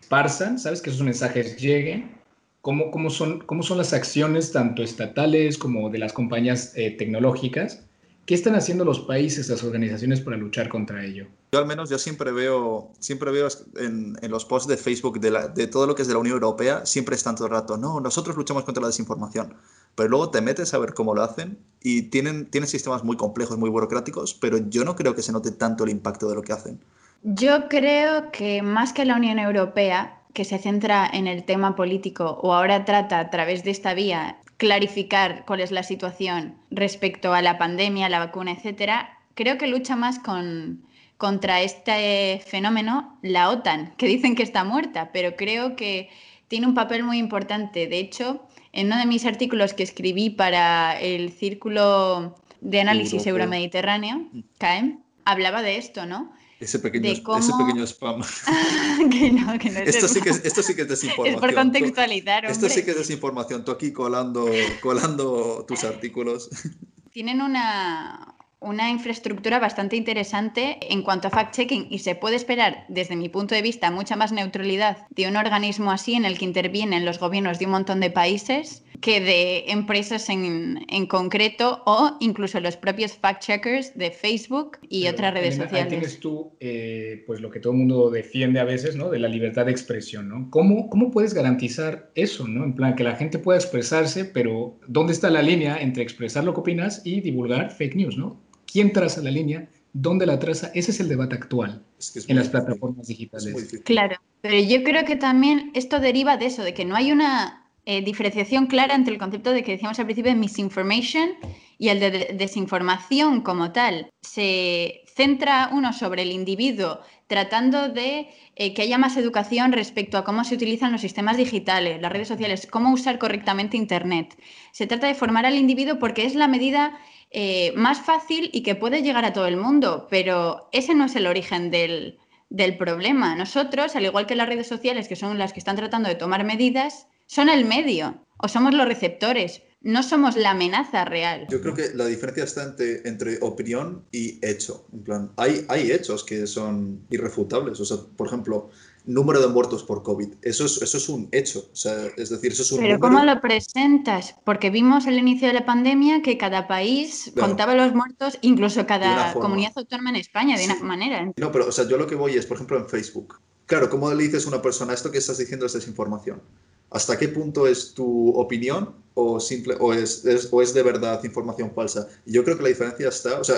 esparzan, ¿sabes? Que esos mensajes lleguen cómo, cómo, son, cómo son las acciones tanto estatales como de las compañías eh, tecnológicas. ¿Qué están haciendo los países, las organizaciones para luchar contra ello? Yo al menos yo siempre veo, siempre veo en, en los posts de Facebook de, la, de, todo lo que es de la Unión Europea, siempre están todo el rato, no, nosotros luchamos contra la desinformación. Pero luego te metes a ver cómo lo hacen y tienen, tienen sistemas muy complejos, muy burocráticos, pero yo no creo que se note tanto el impacto de lo que hacen. Yo creo que más que la Unión Europea, que se centra en el tema político o ahora trata a través de esta vía clarificar cuál es la situación respecto a la pandemia, la vacuna, etcétera, creo que lucha más con, contra este fenómeno la OTAN, que dicen que está muerta, pero creo que tiene un papel muy importante. De hecho, en uno de mis artículos que escribí para el Círculo de Análisis Euromediterráneo, CAEM, hablaba de esto, ¿no? Ese pequeño, cómo... ese pequeño spam. que no, que no es esto, sí que es, esto sí que es desinformación. Es por contextualizar, Esto sí que es desinformación. Tú aquí colando, colando tus artículos. Tienen una, una infraestructura bastante interesante en cuanto a fact-checking y se puede esperar, desde mi punto de vista, mucha más neutralidad de un organismo así en el que intervienen los gobiernos de un montón de países que de empresas en, en concreto o incluso los propios fact-checkers de Facebook y otras redes sociales. Ahí tienes tú eh, pues lo que todo el mundo defiende a veces, ¿no? De la libertad de expresión, ¿no? ¿Cómo, ¿Cómo puedes garantizar eso, ¿no? En plan, que la gente pueda expresarse, pero ¿dónde está la línea entre expresar lo que opinas y divulgar fake news, ¿no? ¿Quién traza la línea? ¿Dónde la traza? Ese es el debate actual en las plataformas digitales. Claro, pero yo creo que también esto deriva de eso, de que no hay una eh, diferenciación clara entre el concepto de que decíamos al principio de misinformation y el de desinformación como tal. Se centra uno sobre el individuo tratando de eh, que haya más educación respecto a cómo se utilizan los sistemas digitales, las redes sociales, cómo usar correctamente Internet. Se trata de formar al individuo porque es la medida eh, más fácil y que puede llegar a todo el mundo, pero ese no es el origen del, del problema. Nosotros, al igual que las redes sociales, que son las que están tratando de tomar medidas, son el medio o somos los receptores, no somos la amenaza real. Yo creo que la diferencia está entre, entre opinión y hecho. En plan, hay, hay hechos que son irrefutables. O sea, por ejemplo, número de muertos por COVID. Eso es, eso es un hecho. O sea, es decir, eso es un Pero ¿cómo lo presentas? Porque vimos al inicio de la pandemia que cada país contaba los muertos, incluso cada comunidad autónoma en España, de una manera. No, pero o sea, yo lo que voy es, por ejemplo, en Facebook. Claro, ¿cómo le dices a una persona esto que estás diciendo es desinformación? ¿Hasta qué punto es tu opinión o, simple, o, es, o es de verdad información falsa? Yo creo que la diferencia está, o sea,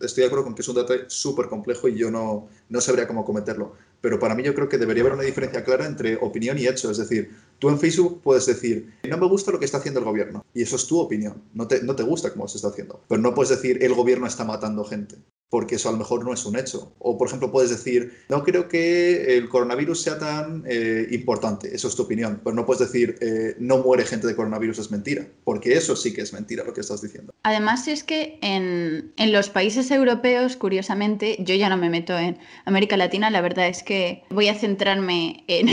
estoy de acuerdo con que es un dato súper complejo y yo no, no sabría cómo cometerlo, pero para mí yo creo que debería haber una diferencia clara entre opinión y hecho. Es decir, tú en Facebook puedes decir, no me gusta lo que está haciendo el gobierno, y eso es tu opinión, no te, no te gusta cómo se está haciendo, pero no puedes decir, el gobierno está matando gente porque eso a lo mejor no es un hecho. O, por ejemplo, puedes decir, no creo que el coronavirus sea tan eh, importante, eso es tu opinión, pero no puedes decir, eh, no muere gente de coronavirus, es mentira, porque eso sí que es mentira lo que estás diciendo. Además, es que en, en los países europeos, curiosamente, yo ya no me meto en América Latina, la verdad es que voy a centrarme en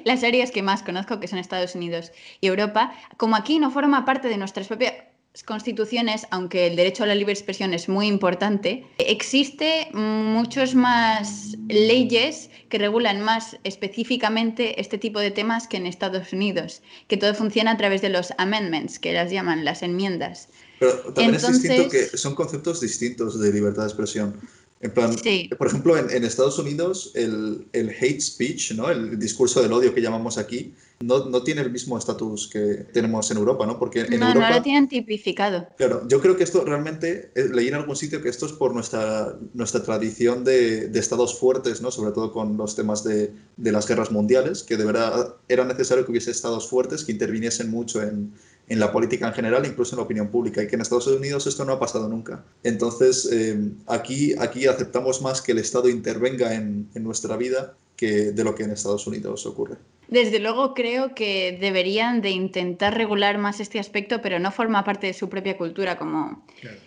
las áreas que más conozco, que son Estados Unidos y Europa. Como aquí no forma parte de nuestras propias constituciones, aunque el derecho a la libre expresión es muy importante, existe muchos más leyes que regulan más específicamente este tipo de temas que enEstados Unidos, que todo funciona a través de los amendments, que las llaman las enmiendas. Pero también es distinto que son conceptos distintos de libertad de expresión. En plan, por ejemplo, en, Estados Unidos el, el, hate speech, ¿no? el discurso del odio que llamamos aquí, no, no tiene el mismo estatus que tenemos en Europa, ¿no? Porque en no, Europa... No lo tienen tipificado. Claro, yo creo que esto realmente, eh, leí en algún sitio que esto es por nuestra, nuestra tradición de, de estados fuertes, ¿no? Sobre todo con los temas de, de, las guerras mundiales, que de verdad era necesario que hubiese estados fuertes que interviniesen mucho en, en la política en general, incluso en la opinión pública, y que en Estados Unidos esto no ha pasado nunca. Entonces, eh, aquí, aquí aceptamos más que el Estado intervenga en, en nuestra vida que de lo que en Estados Unidos ocurre. Desde luego creo que deberían de intentar regular más este aspecto, pero no forma parte de su propia cultura, como,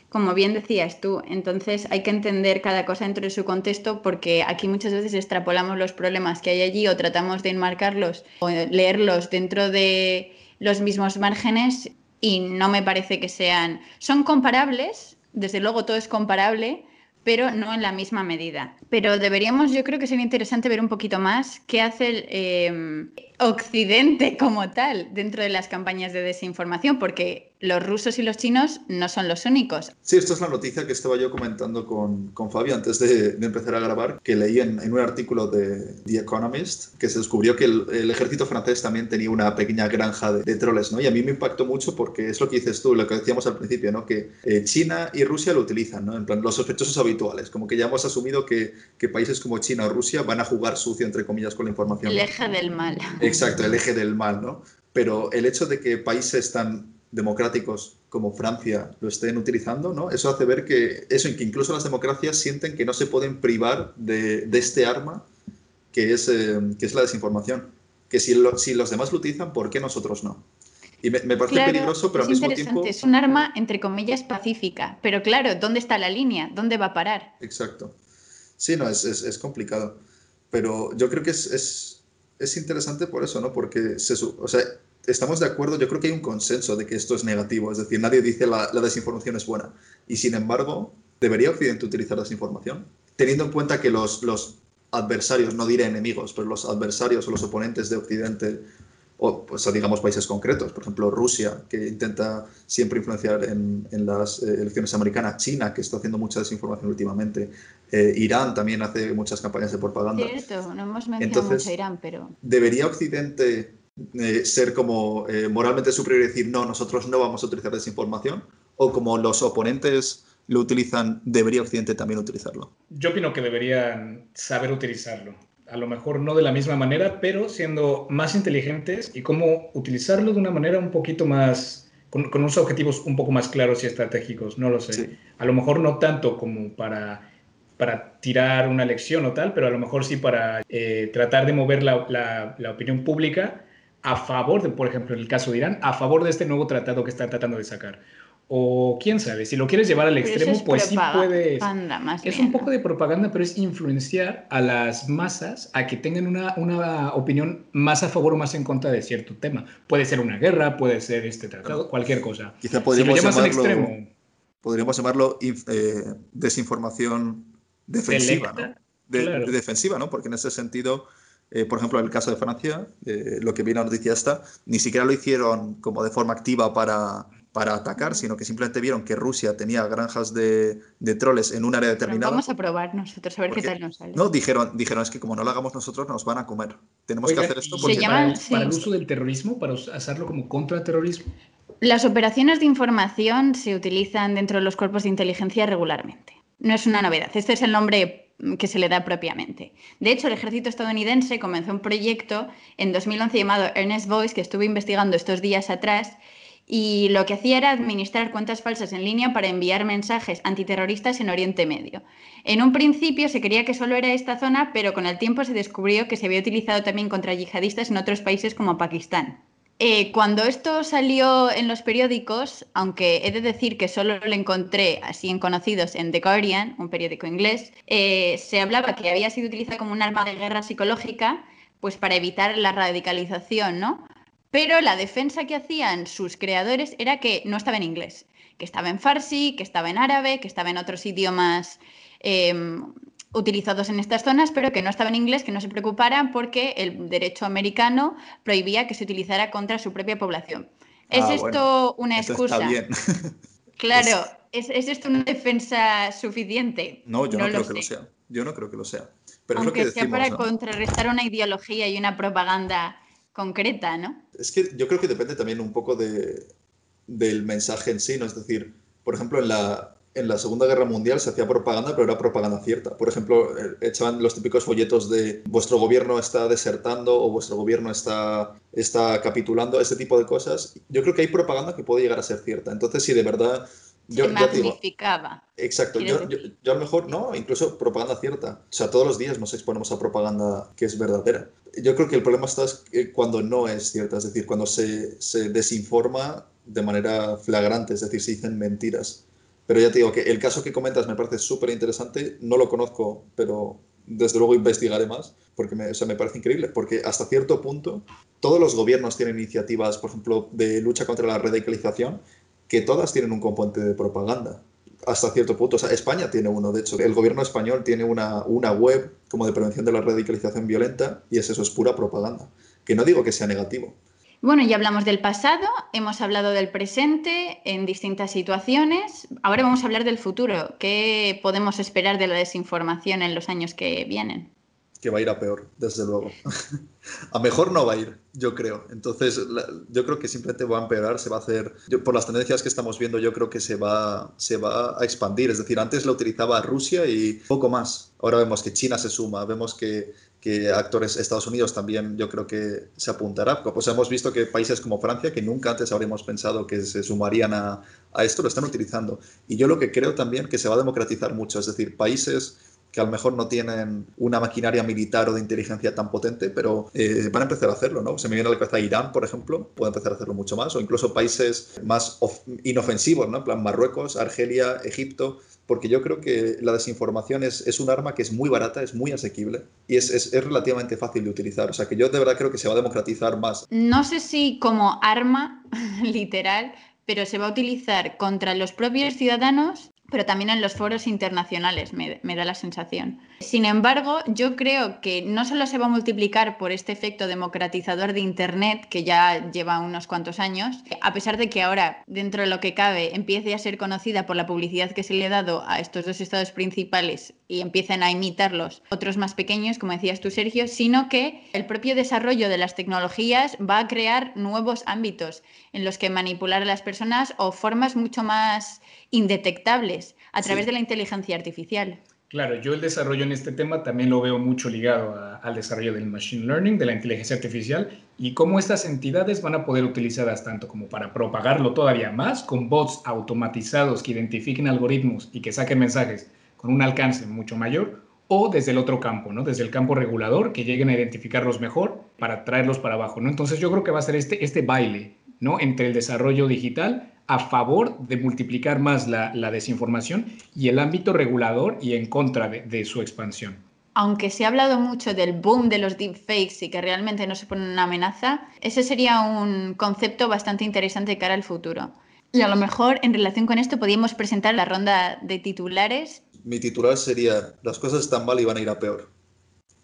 como bien decías tú. Entonces hay que entender cada cosa dentro de su contexto porque aquí muchas veces extrapolamos los problemas que hay allí o tratamos de enmarcarlos o leerlos dentro de los mismos márgenes y no me parece que sean... Son comparables, desde luego todo es comparable, pero no en la misma medida. Pero deberíamos, yo creo que sería interesante ver un poquito más qué hace el eh, Occidente como tal dentro de las campañas de desinformación, porque los rusos y los chinos no son los únicos. Sí, esto es la noticia que estaba yo comentando con, con Fabio antes de, de, empezar a grabar, que leí en, en, un artículo de The Economist que se descubrió que el, el ejército francés también tenía una pequeña granja de, de, troles, ¿no? Y a mí me impactó mucho porque es lo que dices tú, lo que decíamos al principio, ¿no? Que eh, China y Rusia lo utilizan, ¿no? En plan, los sospechosos habituales, como que ya hemos asumido que, que países como China o Rusia van a jugar sucio, entre comillas, con la información. El eje del mal. Exacto, el eje del mal, ¿no? Pero el hecho de que países tan democráticos como Francia lo estén utilizando, ¿no? Eso hace ver que eso, que incluso las democracias sienten que no se pueden privar de, de este arma que es, eh, que es la desinformación. Que si, lo, si, los demás lo utilizan, ¿por qué nosotros no? Y me, me parece claro, peligroso, pero al mismo tiempo... Es un arma, entre comillas, pacífica. Pero claro, ¿dónde está la línea? ¿Dónde va a parar? Exacto. Sí, no, es, es, es complicado. Pero yo creo que es, es, es interesante por eso, ¿no? Porque se, o sea, estamos de acuerdo, yo creo que hay un consenso de que esto es negativo, es decir, nadie dice la, la desinformación es buena. Y sin embargo, ¿Debería Occidente utilizar desinformación? Teniendo en cuenta que los, los adversarios, no diré enemigos, pero los adversarios o los oponentes de Occidente o pues, digamos países concretos, por ejemplo Rusia, que intenta siempre influenciar en, las eh, elecciones americanas, China, que está haciendo mucha desinformación últimamente, eh, Irán también hace muchas campañas de propaganda. Cierto, no hemos mencionado mucho Irán, pero... ¿Debería Occidente eh, ser como moralmente superior y decir, no, nosotros no vamos a utilizar desinformación? ¿O como los oponentes lo utilizan, debería Occidente también utilizarlo? Yo opino que deberían saber utilizarlo a lo mejor no de la misma manera, pero siendo más inteligentes y cómo utilizarlo de una manera un poquito más, con, unos objetivos un poco más claros y estratégicos, no lo sé. A lo mejor no tanto como para, para tirar una lección o tal, pero a lo mejor sí para eh, tratar de mover la, la opinión pública a favor de, por ejemplo, en el caso de Irán, a favor de este nuevo tratado que están tratando de sacar. O quién sabe, si lo quieres llevar al extremo, pues sí puedes. es un poco de propaganda, pero es influenciar a las masas a que tengan una, una, opinión más a favor o más en contra de cierto tema. Puede ser una guerra, puede ser este tratado, cualquier cosa. Quizá podríamos llamarlo, extremo, podríamos llamarlo eh, desinformación defensiva, ¿no? defensiva, ¿no? Porque en ese sentido. Eh, por ejemplo, en el caso de Francia, eh, lo que viene la noticia esta, ni siquiera lo hicieron como de forma activa para, para atacar, sino que simplemente vieron que Rusia tenía granjas de, troles en un área determinada. vamos a probar nosotros, a ver qué tal nos sale. No, dijeron, dijeron, es que como no lo hagamos nosotros, nos van a comer. Tenemos que hacer esto porque... para, el, uso del terrorismo, para hacerlo como contraterrorismo. Las operaciones de información se utilizan dentro de los cuerpos de inteligencia regularmente. No es una novedad. Este es el nombre que se le da propiamente. De hecho, el ejército estadounidense comenzó un proyecto en 2011 llamado Ernest Voice, que estuve investigando estos días atrás, y lo que hacía era administrar cuentas falsas en línea para enviar mensajes antiterroristas en Oriente Medio. En un principio se creía que solo era esta zona, pero con el tiempo se descubrió que se había utilizado también contra yihadistas en otros países como Pakistán. Eh, cuando esto salió en los periódicos, aunque he de decir que solo lo encontré así en conocidos en The Guardian, un periódico inglés, eh, se hablaba que había sido utilizado como un arma de guerra psicológica, pues para evitar la radicalización, ¿no? Pero la defensa que hacían sus creadores era que no estaba en inglés, que estaba en farsi, que estaba en árabe, que estaba en otros idiomas em, utilizados en estas zonas, pero que no estaba en inglés, que no se preocuparan porque el derecho americano prohibía que se utilizara contra su propia población. ¿Es ah, esto una excusa? Está bien. claro, ¿es, esto una defensa suficiente? No, yo no, creo que lo sea. Yo no creo que lo sea. Pero Aunque es lo que sea para contrarrestar una ideología y una propaganda concreta, ¿no? Es que yo creo que depende también un poco de, del mensaje en sí, ¿no? Es decir, por ejemplo, en la, en la Segunda Guerra Mundial se hacía propaganda, pero era propaganda cierta. Por ejemplo, eh, echaban los típicos folletos de vuestro gobierno está desertando o vuestro gobierno está, está capitulando, ese tipo de cosas. Yo creo que hay propaganda que puede llegar a ser cierta. Entonces, si de verdad yo, magnificaba. exacto, yo, yo, a lo mejor no, incluso propaganda cierta. O sea, todos los días nos exponemos a propaganda que es verdadera. Yo creo que el problema está cuando no es cierta, es decir, cuando se, se desinforma de manera flagrante, es decir, se dicen mentiras. Pero ya te digo que el caso que comentas me parece súper interesante, no lo conozco, pero desde luego investigaré más, porque me, parece increíble, porque hasta cierto punto todos los gobiernos tienen iniciativas, por ejemplo, de lucha contra la radicalización, que todas tienen un componente de propaganda. Hasta cierto punto. España tiene uno, de hecho. El gobierno español tiene una, una web como de prevención de la radicalización violenta y es eso, es pura propaganda. Que no digo que sea negativo. Bueno, ya hablamos del pasado, hemos hablado del presente en distintas situaciones. Ahora vamos a hablar del futuro. ¿Qué podemos esperar de la desinformación en los años que vienen? que va a ir a peor, desde luego. a mejor no va a ir, yo creo. Entonces, yo creo que simplemente va a empeorar, se va a hacer, por las tendencias que estamos viendo, yo creo que se va, se va a expandir. Es decir, antes la utilizaba Rusia y poco más. Ahora vemos que China se suma, vemos que, que actores Estados Unidos también yo creo que se apuntará. Pues hemos visto que países como Francia, que nunca antes habríamos pensado que se sumarían a, a esto, lo están utilizando. Y yo lo que creo también que se va a democratizar mucho, es decir, países que a lo mejor no tienen una maquinaria militar o de inteligencia tan potente, pero eh, van a empezar a hacerlo, ¿no? Se me viene a la cabeza Irán, por ejemplo, puede empezar a hacerlo mucho más, o incluso países más inofensivos, ¿no? En plan Marruecos, Argelia, Egipto, porque yo creo que la desinformación es, es un arma que es muy barata, es muy asequible y es, es, es, relativamente fácil de utilizar. O sea que yo de verdad creo que se va a democratizar más. No sé si como arma literal, pero se va a utilizar contra los propios ciudadanos pero también en los foros internacionales, me, da la sensación. Sin embargo, yo creo que no solo se va a multiplicar por este efecto democratizador de Internet, que ya lleva unos cuantos años, a pesar de que ahora, dentro de lo que cabe, empiece a ser conocida por la publicidad que se le ha dado a estos dos estados principales y empiecen a imitarlos otros más pequeños, como decías tú, Sergio, sino que el propio desarrollo de las tecnologías va a crear nuevos ámbitos en los que manipular a las personas o formas mucho más indetectables a través de la inteligencia artificial. Claro, yo el desarrollo en este tema también lo veo mucho ligado al desarrollo del machine learning, de la inteligencia artificial y cómo estas entidades van a poder utilizarlas tanto como para propagarlo todavía más con bots automatizados que identifiquen algoritmos y que saquen mensajes con un alcance mucho mayor o desde el otro campo, ¿no? Desde el campo regulador, que lleguen a identificarlos mejor para traerlos para abajo, ¿no? Entonces yo creo que va a ser este, este baile, ¿no? Entre el desarrollo digital a favor de multiplicar más la, desinformación y el ámbito regulador y en contra de, su expansión. Aunque se ha hablado mucho del boom de los deepfakes y que realmente no se pone una amenaza, ese sería un concepto bastante interesante de cara al futuro. Y a lo mejor en relación con esto podríamos presentar la ronda de titulares. Mi titular sería, las cosas están mal y van a ir a peor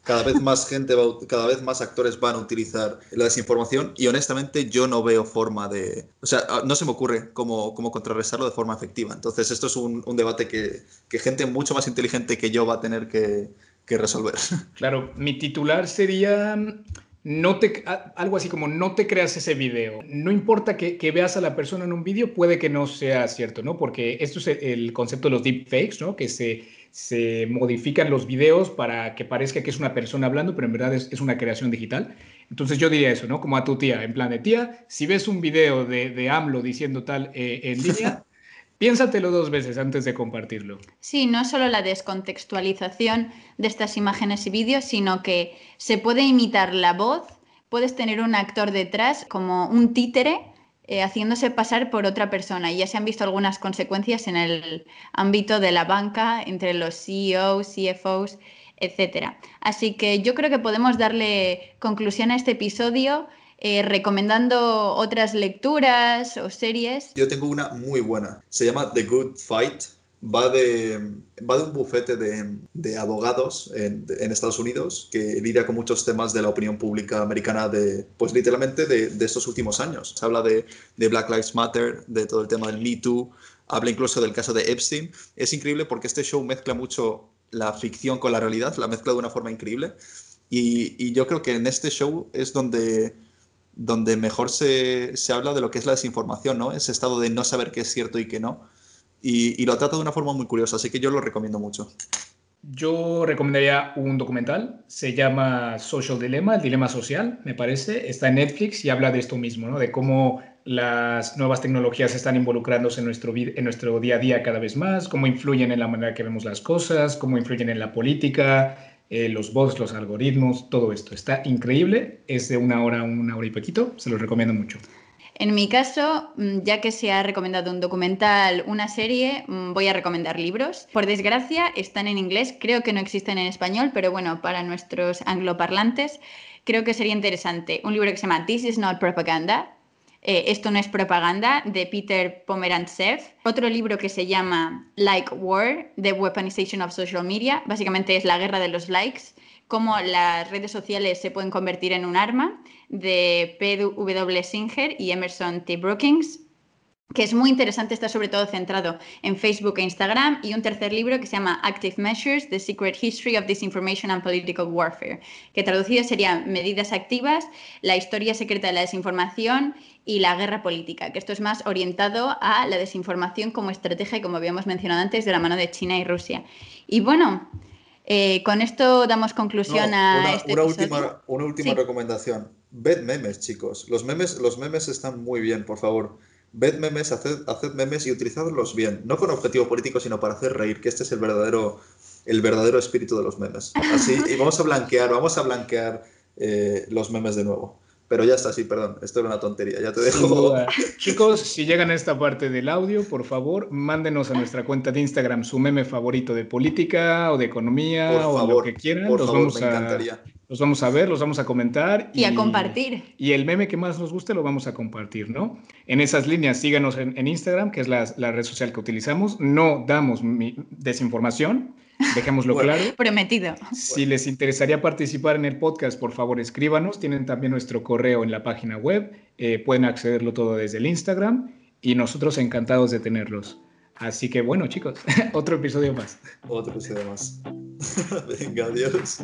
cada vez más gente, cada vez más actores van a utilizar la desinformación y honestamente yo no veo forma de, o sea, ah, no se me ocurre cómo, cómo contrarrestarlo de forma efectiva. Entonces esto es un, un debate que, que, gente mucho más inteligente que yo va a tener que, que resolver. Claro, mi titular sería no te, algo así como no te creas ese video. No importa que, que veas a la persona en un video, puede que no sea cierto, ¿no? Porque esto es el, concepto de los deepfakes, ¿no? Que se, se modifican los videos para que parezca que es una persona hablando, pero en verdad es, es, una creación digital. Entonces yo diría eso, ¿no? Como a tu tía, en plan de tía, si ves un video de, de AMLO diciendo tal eh, en línea, Piénsatelo dos veces antes de compartirlo. Sí, no solo la descontextualización de estas imágenes y vídeos, sino que se puede imitar la voz, puedes tener un actor detrás como un títere eh, haciéndose pasar por otra persona. Y ya se han visto algunas consecuencias en el ámbito de la banca, entre los CEOs, CFOs, etc. Así que yo creo que podemos darle conclusión a este episodio eh, recomendando otras lecturas o series. Yo tengo una muy buena. Se llama The Good Fight. Va de, va de un bufete de, de abogados en, Estados Unidos que lidia con muchos temas de la opinión pública americana de, pues literalmente de, de estos últimos años. Se habla de, de Black Lives Matter, de todo el tema del Me Too, habla incluso del caso de Epstein. Es increíble porque este show mezcla mucho la ficción con la realidad, la mezcla de una forma increíble. Y, y yo creo que en este show es donde donde mejor se, habla de lo que es la desinformación, ¿no? Ese estado de no saber qué es cierto y qué no. Y, lo trata de una forma muy curiosa, así que yo lo recomiendo mucho. Yo recomendaría un documental, se llama Social Dilemma, el dilema social, me parece, está en Netflix y habla de esto mismo, ¿no? de cómo las nuevas tecnologías están involucrándose en nuestro, día a día cada vez más, cómo influyen en la manera que vemos las cosas, cómo influyen en la política, eh, los bots, los algoritmos, todo esto. Está increíble, es de una hora, una hora y poquito, se los recomiendo mucho. En mi caso, mm, ya que se ha recomendado un documental, una serie, mm, voy a recomendar libros. Por desgracia, están en inglés, creo que no existen en español, pero bueno, para nuestros angloparlantes, creo que sería interesante. Un libro que se llama This is not propaganda, eh, Esto no es propaganda, de Peter Pomerantsev. Otro libro que se llama Like War, The Weaponization of Social Media. Básicamente es la guerra de los likes, cómo las redes sociales se pueden convertir en un arma, de P.W. Singer y Emerson T. Brookings que es muy interesante, está sobre todo centrado en Facebook e Instagram, y un tercer libro que se llama Active Measures, The Secret History of Disinformation and Political Warfare, que traducido sería Medidas Activas, la historia secreta de la desinformación y la guerra política, que esto es más orientado a la desinformación como estrategia como habíamos mencionado antes, de la mano de China y Rusia. Y bueno, eh, con esto damos conclusión a este una Última, una última recomendación. Ved memes, chicos. Los memes, los memes están muy bien, por favor ved memes, haced, memes y utilizadlos bien, no con objetivo político, sino para hacer reír, que este es el verdadero, el verdadero espíritu de los memes. Así, y vamos a blanquear, vamos a blanquear eh, los memes de nuevo. Pero ya está, sí, perdón, esto era una tontería, ya te dejo. Chicos, si llegan a esta parte del audio, por favor, mándenos a nuestra cuenta de Instagram su meme favorito de política o de economía o lo que quieran. Por favor, me encantaría Los vamos a ver, los vamos a comentar. Y, a compartir. Y el meme que más nos guste lo vamos a compartir, ¿no? En esas líneas, síganos en, Instagram, que es la, red social que utilizamos. No damos desinformación, dejémoslo claro. Prometido. Si les interesaría participar en el podcast, por favor escríbanos. Tienen también nuestro correo en la página web. Eh, pueden accederlo todo desde el Instagram y nosotros encantados de tenerlos. Así que bueno, chicos, otro episodio más. Otro episodio más. Venga, adiós.